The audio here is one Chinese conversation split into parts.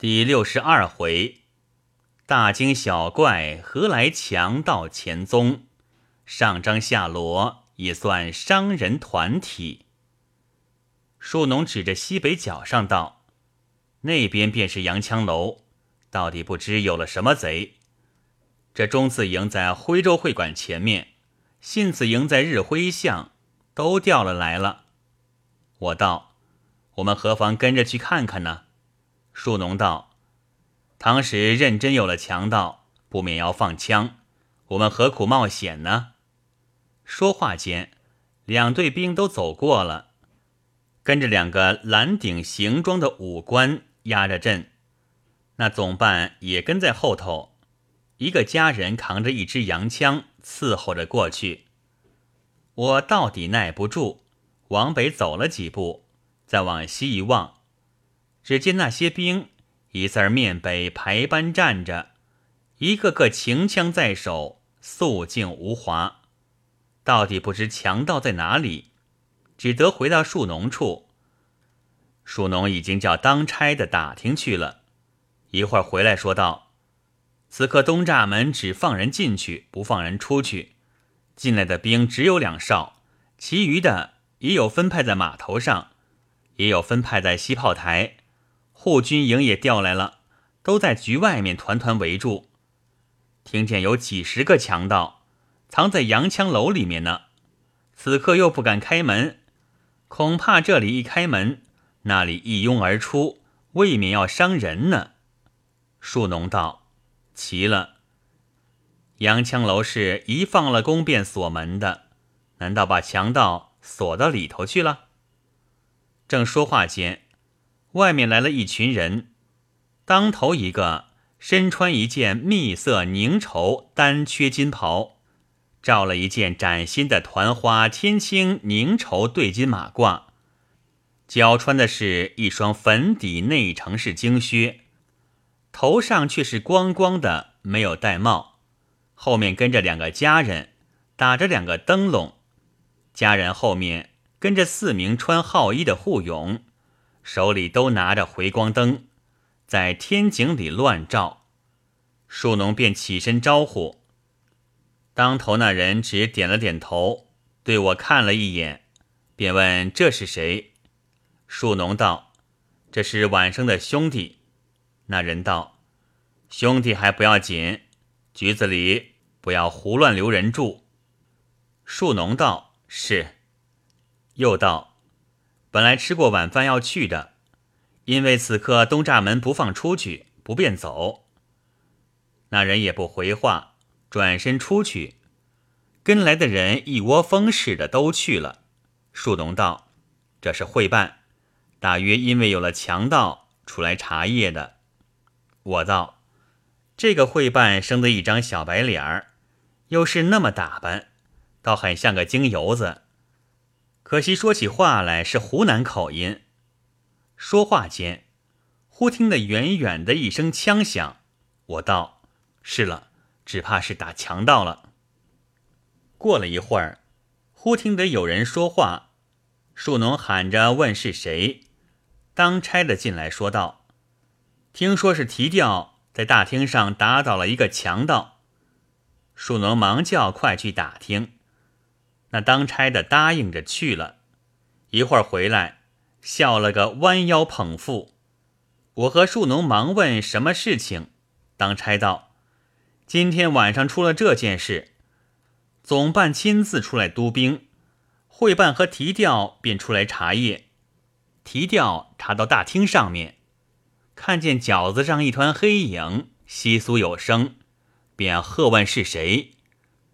第六十二回，大惊小怪，何来强盗前踪？上张下罗，也算商人团体。树农指着西北角上道：“那边便是洋枪楼，到底不知有了什么贼。这中字营在徽州会馆前面，信字营在日晖巷，都调了来了。”我道：“我们何妨跟着去看看呢？”树农道：“当时认真有了强盗，不免要放枪，我们何苦冒险呢？”说话间，两队兵都走过了，跟着两个蓝顶行装的武官压着阵，那总办也跟在后头，一个家人扛着一支洋枪伺候着过去。我到底耐不住，往北走了几步，再往西一望。只见那些兵一字面北排班站着，一个个擎枪在手，肃静无华。到底不知强盗在哪里，只得回到树农处。树农已经叫当差的打听去了，一会儿回来说道：“此刻东栅门只放人进去，不放人出去。进来的兵只有两哨，其余的也有分派在码头上，也有分派在西炮台。”护军营也调来了，都在局外面团团围住。听见有几十个强盗藏在洋枪楼里面呢，此刻又不敢开门，恐怕这里一开门，那里一拥而出，未免要伤人呢。树农道：“奇了，洋枪楼是一放了弓便锁门的，难道把强盗锁到里头去了？”正说话间。外面来了一群人，当头一个身穿一件蜜色凝绸单缺金袍，罩了一件崭新的团花天青凝绸对襟马褂，脚穿的是一双粉底内城式精靴，头上却是光光的，没有戴帽。后面跟着两个家人，打着两个灯笼，家人后面跟着四名穿号衣的护勇。手里都拿着回光灯，在天井里乱照。树农便起身招呼，当头那人只点了点头，对我看了一眼，便问这是谁。树农道：“这是晚生的兄弟。”那人道：“兄弟还不要紧，局子里不要胡乱留人住。”树农道：“是。”又道。本来吃过晚饭要去的，因为此刻东栅门不放出去，不便走。那人也不回话，转身出去，跟来的人一窝蜂似的都去了。树农道：“这是会办，大约因为有了强盗出来查夜的。”我道：“这个会办生的一张小白脸儿，又是那么打扮，倒很像个京油子。”可惜说起话来是湖南口音。说话间，忽听得远远的一声枪响，我道：“是了，只怕是打强盗了。”过了一会儿，忽听得有人说话，树农喊着问是谁。当差的进来说道：“听说是提调在大厅上打倒了一个强盗。”树农忙叫快去打听。那当差的答应着去了，一会儿回来，笑了个弯腰捧腹。我和树农忙问什么事情，当差道：“今天晚上出了这件事，总办亲自出来督兵，会办和提调便出来查夜。提调查到大厅上面，看见饺子上一团黑影，稀疏有声，便喝问是谁，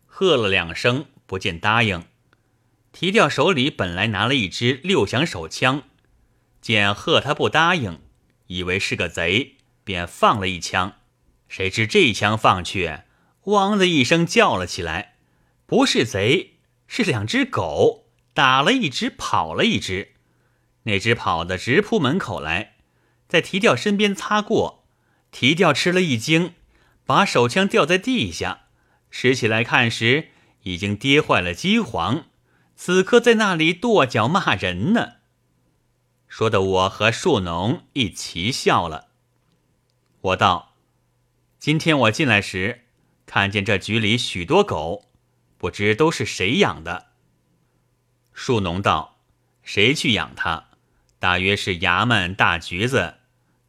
喝了两声。”不见答应，提调手里本来拿了一支六响手枪，见贺他不答应，以为是个贼，便放了一枪。谁知这一枪放去，汪的一声叫了起来，不是贼，是两只狗，打了一只，跑了一只。那只跑的直扑门口来，在提调身边擦过，提调吃了一惊，把手枪掉在地下，拾起来看时。已经跌坏了机簧，此刻在那里跺脚骂人呢，说的我和树农一齐笑了。我道：“今天我进来时，看见这局里许多狗，不知都是谁养的。”树农道：“谁去养它？大约是衙门大局子，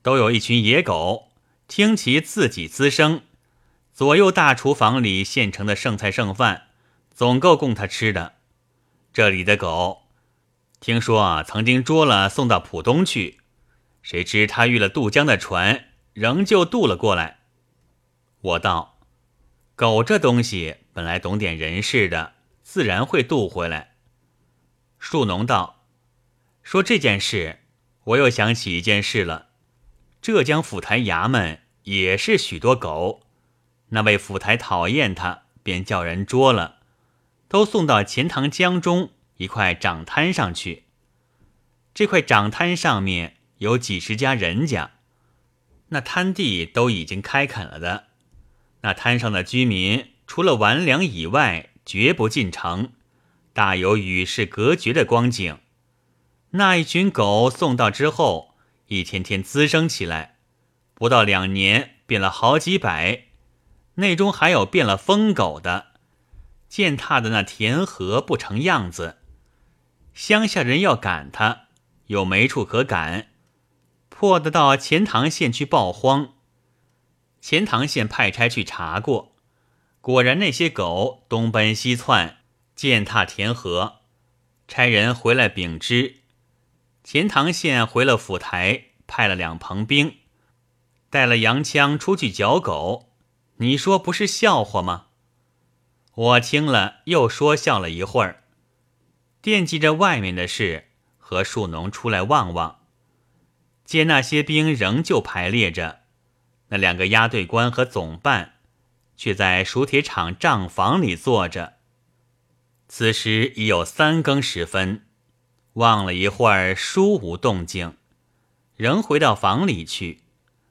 都有一群野狗，听其自己滋生。左右大厨房里现成的剩菜剩饭，总够供他吃的。这里的狗，听说啊曾经捉了送到浦东去，谁知他遇了渡江的船，仍旧渡了过来。”我道：“狗这东西本来懂点人事的，自然会渡回来。”树农道：“说这件事，我又想起一件事了。浙江府台衙门也是许多狗，那位府台讨厌他，便叫人捉了，都送到钱塘江中一块长滩上去。这块长滩上面有几十家人家，那滩地都已经开垦了的。那滩上的居民，除了玩粮以外，绝不进城。”大有与世隔绝的光景。那一群狗送到之后，一天天滋生起来，不到两年变了好几百，内中还有变了疯狗的，践踏的那田禾不成样子。乡下人要赶他，又没处可赶，迫得到钱塘县去报荒。钱塘县派差去查过，果然那些狗东奔西窜。践踏田禾，差人回来禀知，钱塘县回了府台，派了两棚兵，带了洋枪出去剿狗。你说不是笑话吗？我听了又说笑了一会儿，惦记着外面的事，和树农出来望望，见那些兵仍旧排列着，那两个押队官和总办却在熟铁厂账房里坐着。此时已有三更时分，望了一会儿，书无动静，仍回到房里去，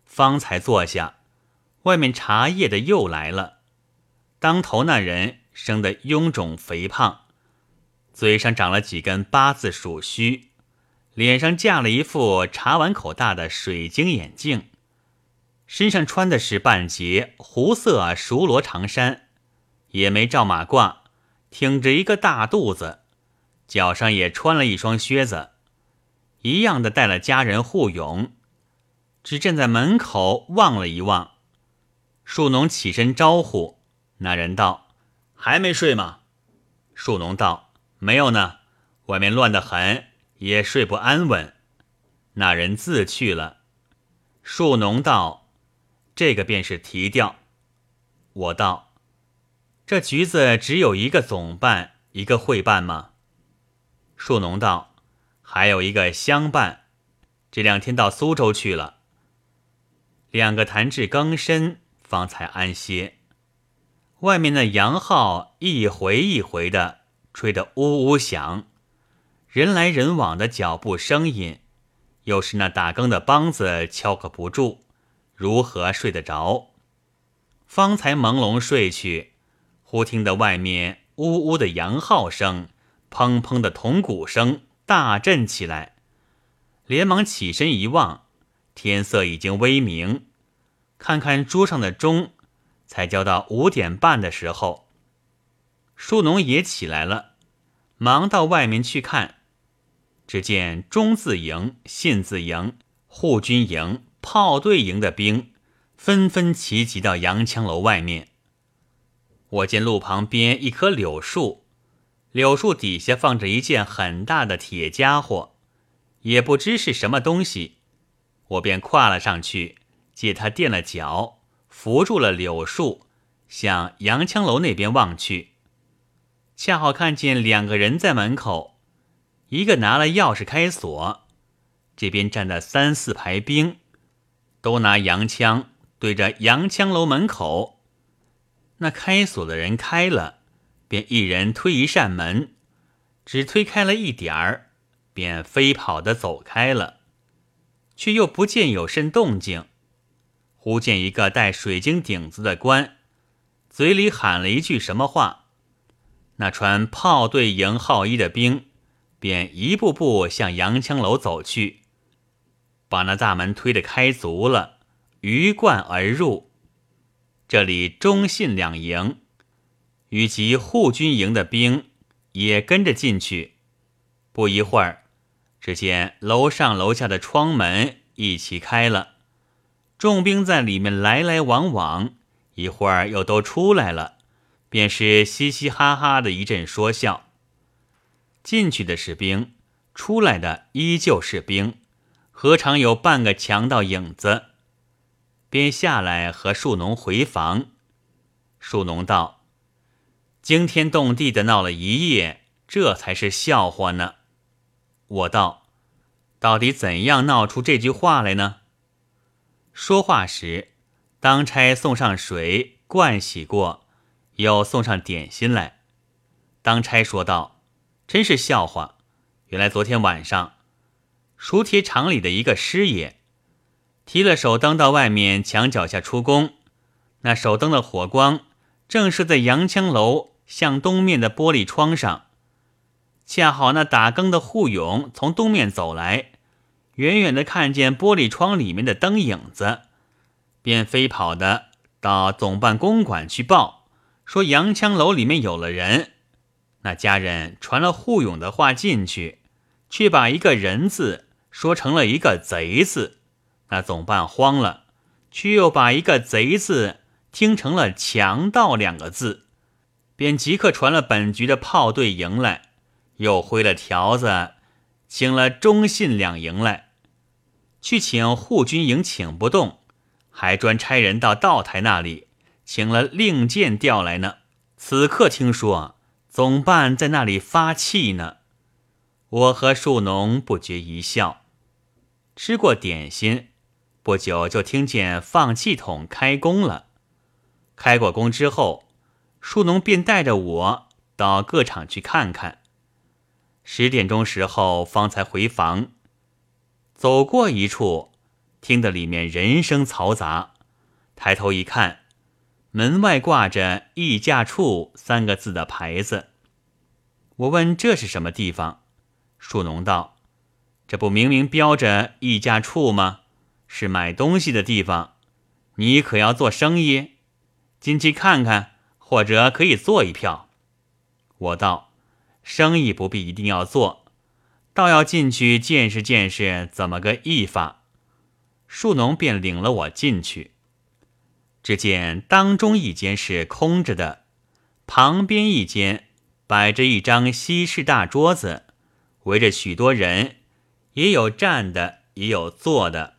方才坐下。外面茶叶的又来了。当头那人生得臃肿肥胖，嘴上长了几根八字鼠须，脸上架了一副茶碗口大的水晶眼镜，身上穿的是半截湖色熟罗长衫，也没罩马褂。挺着一个大肚子，脚上也穿了一双靴子，一样的带了家人护勇，只站在门口望了一望。树农起身招呼那人道：“还没睡吗？”树农道：“没有呢，外面乱得很，也睡不安稳。”那人自去了。树农道：“这个便是提调。”我道。这局子只有一个总办，一个会办吗？树农道：“还有一个乡办，这两天到苏州去了。”两个谈至更深，方才安歇。外面那羊号一回一回的吹得呜呜响，人来人往的脚步声音，又是那打更的梆子敲个不住，如何睡得着？方才朦胧睡去。忽听得外面呜呜的羊号声，砰砰的铜鼓声大震起来，连忙起身一望，天色已经微明。看看桌上的钟，才交到五点半的时候。树农也起来了，忙到外面去看，只见中字营、信字营、护军营、炮队营的兵纷纷齐集到洋枪楼外面。我见路旁边一棵柳树，柳树底下放着一件很大的铁家伙，也不知是什么东西，我便跨了上去，借他垫了脚，扶住了柳树，向洋枪楼那边望去，恰好看见两个人在门口，一个拿了钥匙开锁，这边站的三四排兵，都拿洋枪对着洋枪楼门口。那开锁的人开了，便一人推一扇门，只推开了一点儿，便飞跑的走开了，却又不见有甚动静。忽见一个戴水晶顶子的官，嘴里喊了一句什么话，那穿炮队营号衣的兵便一步步向洋枪楼走去，把那大门推得开足了，鱼贯而入。这里中信两营，与及护军营的兵也跟着进去。不一会儿，只见楼上楼下的窗门一起开了，众兵在里面来来往往，一会儿又都出来了，便是嘻嘻哈哈的一阵说笑。进去的是兵，出来的依旧是兵，何尝有半个强盗影子？便下来和树农回房。树农道：“惊天动地的闹了一夜，这才是笑话呢。”我道：“到底怎样闹出这句话来呢？”说话时，当差送上水，盥洗过，又送上点心来。当差说道：“真是笑话！原来昨天晚上，熟铁厂里的一个师爷。”提了手灯到外面墙脚下出宫，那手灯的火光正射在洋枪楼向东面的玻璃窗上，恰好那打更的护勇从东面走来，远远的看见玻璃窗里面的灯影子，便飞跑的到总办公馆去报，说洋枪楼里面有了人。那家人传了护勇的话进去，却把一个人字说成了一个贼字。那总办慌了，却又把一个“贼”字听成了“强盗”两个字，便即刻传了本局的炮队营来，又挥了条子，请了中信两营来，去请护军营请不动，还专差人到道台那里请了令箭调来呢。此刻听说总办在那里发气呢，我和树农不觉一笑，吃过点心。不久就听见放气筒开工了。开过工之后，树农便带着我到各厂去看看。十点钟时候方才回房，走过一处，听得里面人声嘈杂。抬头一看，门外挂着“议价处”三个字的牌子。我问这是什么地方，树农道：“这不明明标着议价处吗？”是买东西的地方，你可要做生意？进去看看，或者可以做一票。我道：生意不必一定要做，倒要进去见识见识怎么个意法。树农便领了我进去，只见当中一间是空着的，旁边一间摆着一张西式大桌子，围着许多人，也有站的，也有坐的。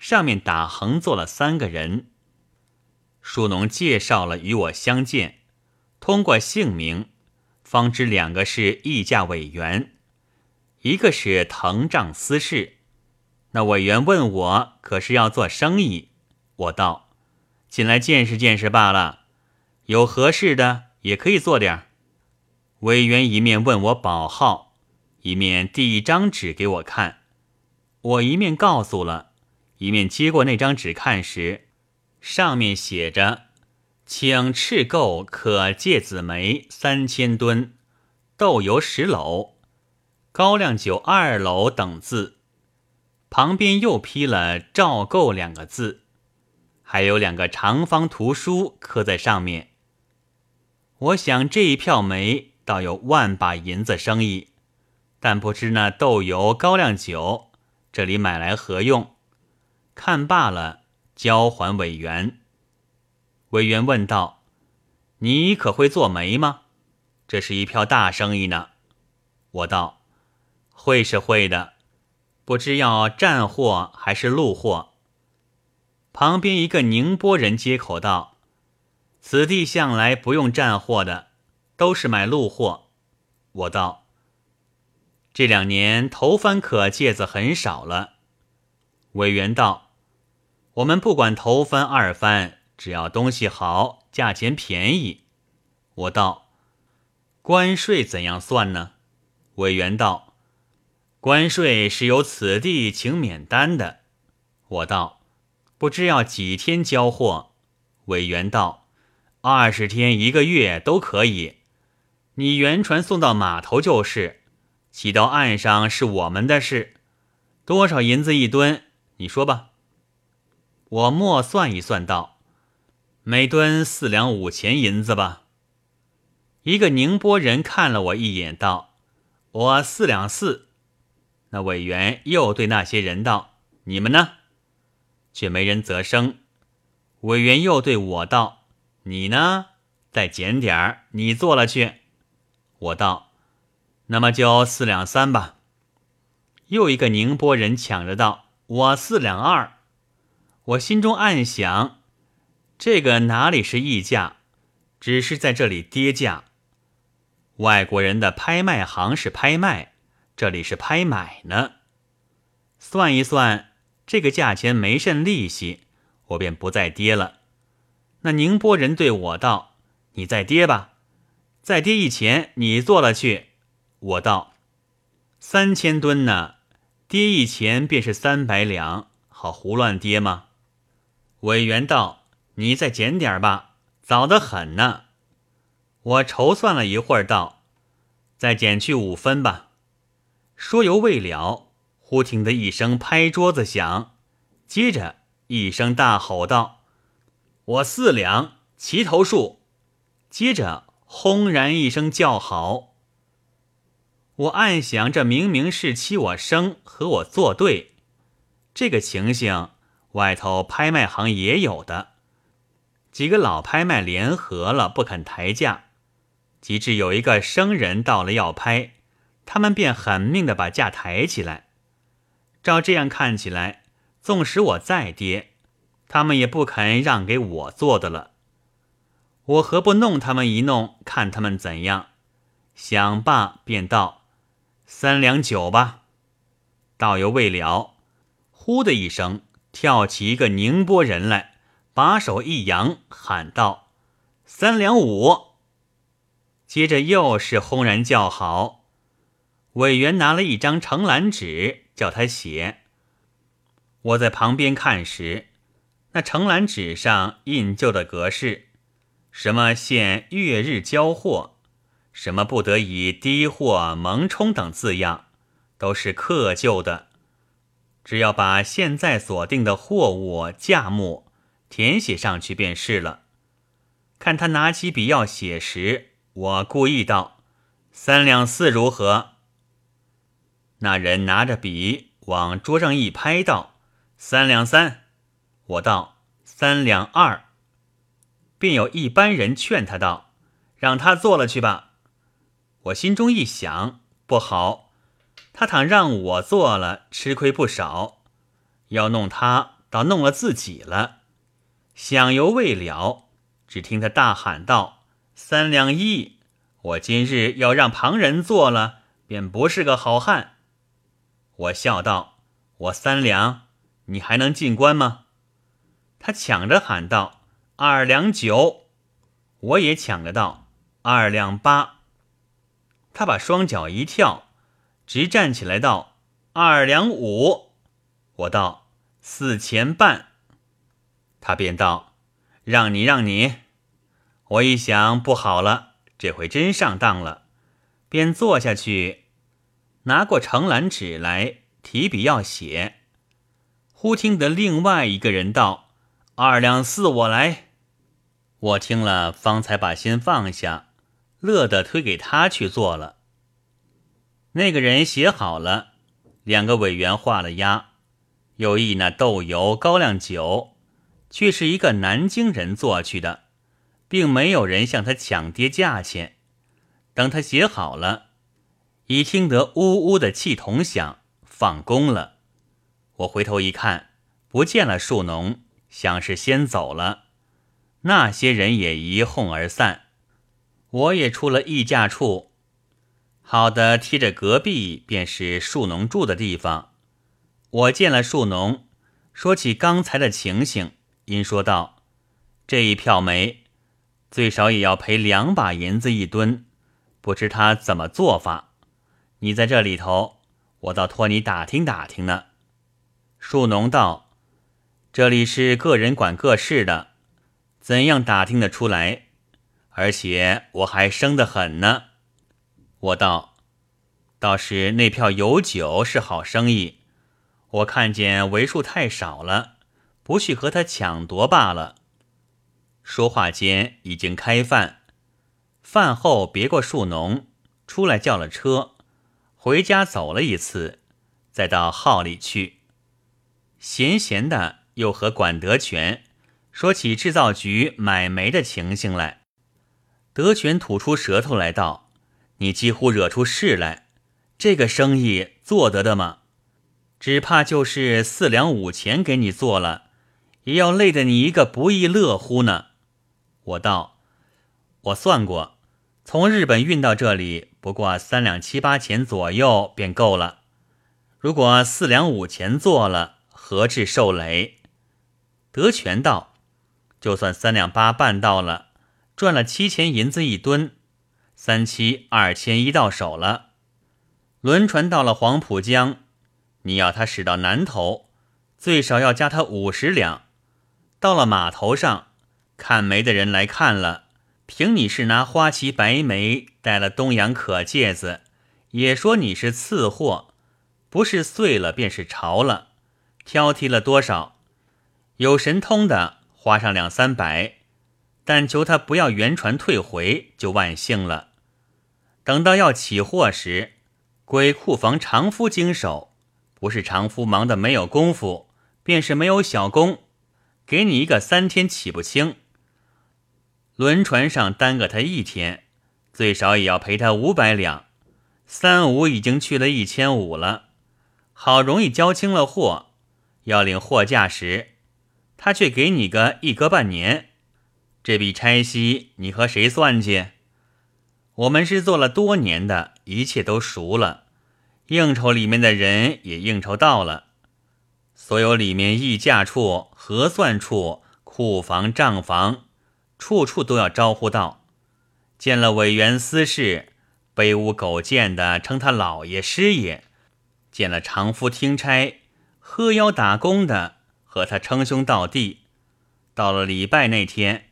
上面打横坐了三个人。树农介绍了与我相见，通过姓名，方知两个是议价委员，一个是藤丈司事。那委员问我可是要做生意，我道：进来见识见识罢了，有合适的也可以做点儿。委员一面问我保号，一面递一张纸给我看，我一面告诉了。一面接过那张纸看时，上面写着：“请赤购可芥子梅三千吨，豆油十篓，高粱酒二楼等字。”旁边又批了“照购”两个字，还有两个长方图书刻在上面。我想这一票煤倒有万把银子生意，但不知那豆油、高粱酒这里买来何用？看罢了，交还委员。委员问道：“你可会做媒吗？这是一票大生意呢。”我道：“会是会的，不知要战货还是路货。”旁边一个宁波人接口道：“此地向来不用战货的，都是买路货。”我道：“这两年头番可芥子很少了。”委员道。我们不管头番二番，只要东西好，价钱便宜。我道：关税怎样算呢？委员道：关税是由此地请免单的。我道：不知要几天交货？委员道：二十天一个月都可以。你原船送到码头就是，骑到岸上是我们的事。多少银子一吨？你说吧。我默算一算道：“每吨四两五钱银子吧。”一个宁波人看了我一眼，道：“我四两四。”那委员又对那些人道：“你们呢？”却没人择声。委员又对我道：“你呢？再减点儿，你做了去。”我道：“那么就四两三吧。”又一个宁波人抢着道：“我四两二。”我心中暗想：这个哪里是溢价，只是在这里跌价。外国人的拍卖行是拍卖，这里是拍买呢。算一算，这个价钱没甚利息，我便不再跌了。那宁波人对我道：“你再跌吧，再跌一钱，你做了去。”我道：“三千吨呢，跌一钱便是三百两，好胡乱跌吗？”委员道：“你再减点吧，早得很呢。”我筹算了一会儿，道：“再减去五分吧。”说犹未了，忽听得一声拍桌子响，接着一声大吼道：“我四两齐头数！”接着轰然一声叫好。我暗想：这明明是欺我生和我作对，这个情形外头拍卖行也有的，几个老拍卖联合了，不肯抬价。及至有一个生人到了要拍，他们便狠命的把价抬起来。照这样看起来，纵使我再跌，他们也不肯让给我做的了。我何不弄他们一弄，看他们怎样？想罢便道：“三两九吧。”道犹未了，呼的一声，跳起一个宁波人来，把手一扬，喊道：“三两五。”接着又是轰然叫好，委员拿了一张呈栏纸，叫他写。我在旁边看时，那呈栏纸上印就的格式，什么限月日交货，什么不得以低货蒙充等字样，都是刻旧的。只要把现在所定的货物价目填写上去便是了。看他拿起笔要写时。我故意道：“三两四如何？”那人拿着笔往桌上一拍，道：“三两三。”我道：“三两二。”便有一班人劝他道：“让他做了去吧。”我心中一想，不好，他倘让我做了，吃亏不少；要弄他，倒弄了自己了。想犹未了，只听他大喊道。三两一，我今日要让旁人做了，便不是个好汉。我笑道：“我三两，你还能进关吗？”他抢着喊道：“二两九！”我也抢着道：“二两八！”他把双脚一跳，直站起来道：“二两五！”我道：“四钱半！”他便道：“让你，让你。”我一想不好了，这回真上当了，便坐下去，拿过呈栏纸来，提笔要写。忽听得另外一个人道：“二两四，我来。”我听了，方才把心放下，乐得推给他去做了。那个人写好了，两个委员画了押，又议那豆油高粱酒，却是一个南京人做去的。并没有人向他抢跌价钱。等他写好了，已听得呜呜的气筒响，放工了。我回头一看，不见了树农，想是先走了。那些人也一哄而散。我也出了议价处，好的贴着隔壁便是树农住的地方。我见了树农，说起刚才的情形，因说道：“这一票煤。”最少也要赔两把银子一吨，不知他怎么做法。你在这里头，我倒托你打听打听呢。树农道：“这里是个人管各事的，怎样打听得出来？而且我还生得很呢。”我道：“倒是那票有酒是好生意，我看见为数太少了，不去和他抢夺罢了。说话间已经开饭，饭后别过树农，出来叫了车，回家走了一次，再到号里去。闲闲的又和管德全说起制造局买煤的情形来。德全吐出舌头来道：“你几乎惹出事来，这个生意做得的吗？只怕就是四两五钱给你做了，也要累得你一个不亦乐乎呢。”我道：“我算过，从日本运到这里，不过三两七八钱左右便够了。如果四两五钱做了，何至受累？”德全道：“就算三两八半到了。”赚了七钱银子一吨，三七二千一到手了。轮船到了黄浦江，你要他驶到南头，最少要加他五十两。到了码头上，看煤的人来看了，凭你是拿花旗白梅带了东洋可戒子，也说你是次货，不是碎了便是潮了，挑剔了多少？有神通的，花上两三百。但求他不要原船退回，就万幸了。等到要起货时，归库房常夫经手，不是常夫忙得没有功夫，便是没有小工，给你一个三天起不清。轮船上耽搁他一天，最少也要赔他五百两，三五已经去了一千五了。好容易交清了货，要领货价时，他却给你个一隔半年。这笔差息你和谁算去？我们是做了多年的，一切都熟了，应酬里面的人也应酬到了，所有里面议价处、核算处、库房、账房，处处都要招呼到。见了委员私事，卑污狗贱的称他老爷师爷；见了常夫听差，喝腰打工的和他称兄道弟。到了礼拜那天。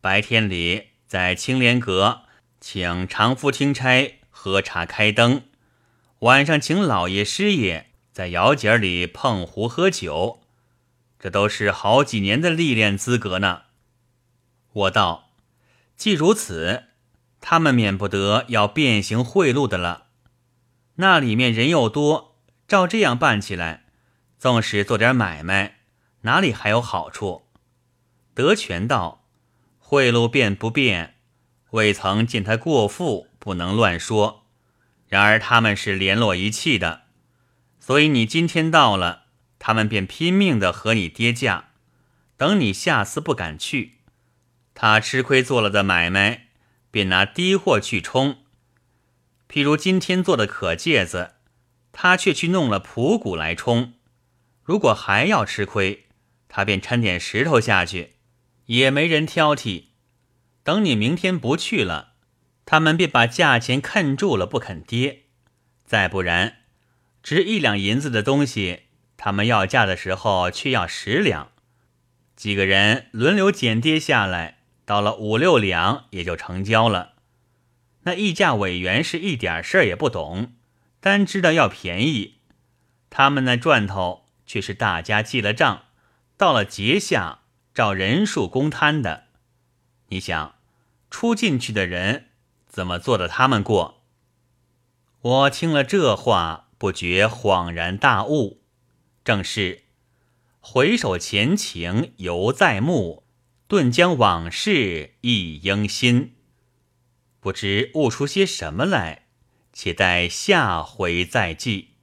白天里在青莲阁请常夫听差喝茶开灯，晚上请老爷师爷在窑井里碰壶喝酒，这都是好几年的历练资格呢。我道：既如此，他们免不得要变形贿赂的了。那里面人又多，照这样办起来，纵使做点买卖，哪里还有好处？德全道。贿赂变不变，未曾见他过富，不能乱说。然而他们是联络一气的，所以你今天到了，他们便拼命的和你跌价，等你下次不敢去，他吃亏做了的买卖，便拿低货去冲。譬如今天做的可芥子，他却去弄了普谷来冲。如果还要吃亏，他便掺点石头下去。也没人挑剔，等你明天不去了，他们便把价钱看住了，不肯跌。再不然，值一两银子的东西，他们要价的时候却要十两。几个人轮流减跌下来，到了五六两也就成交了。那议价委员是一点事儿也不懂，单知道要便宜。他们那赚头却是大家记了账，到了节下。照人数公摊的，你想出进去的人怎么做的？他们过？我听了这话，不觉恍然大悟。正是回首前情犹在目，顿将往事忆应心。不知悟出些什么来，且待下回再记。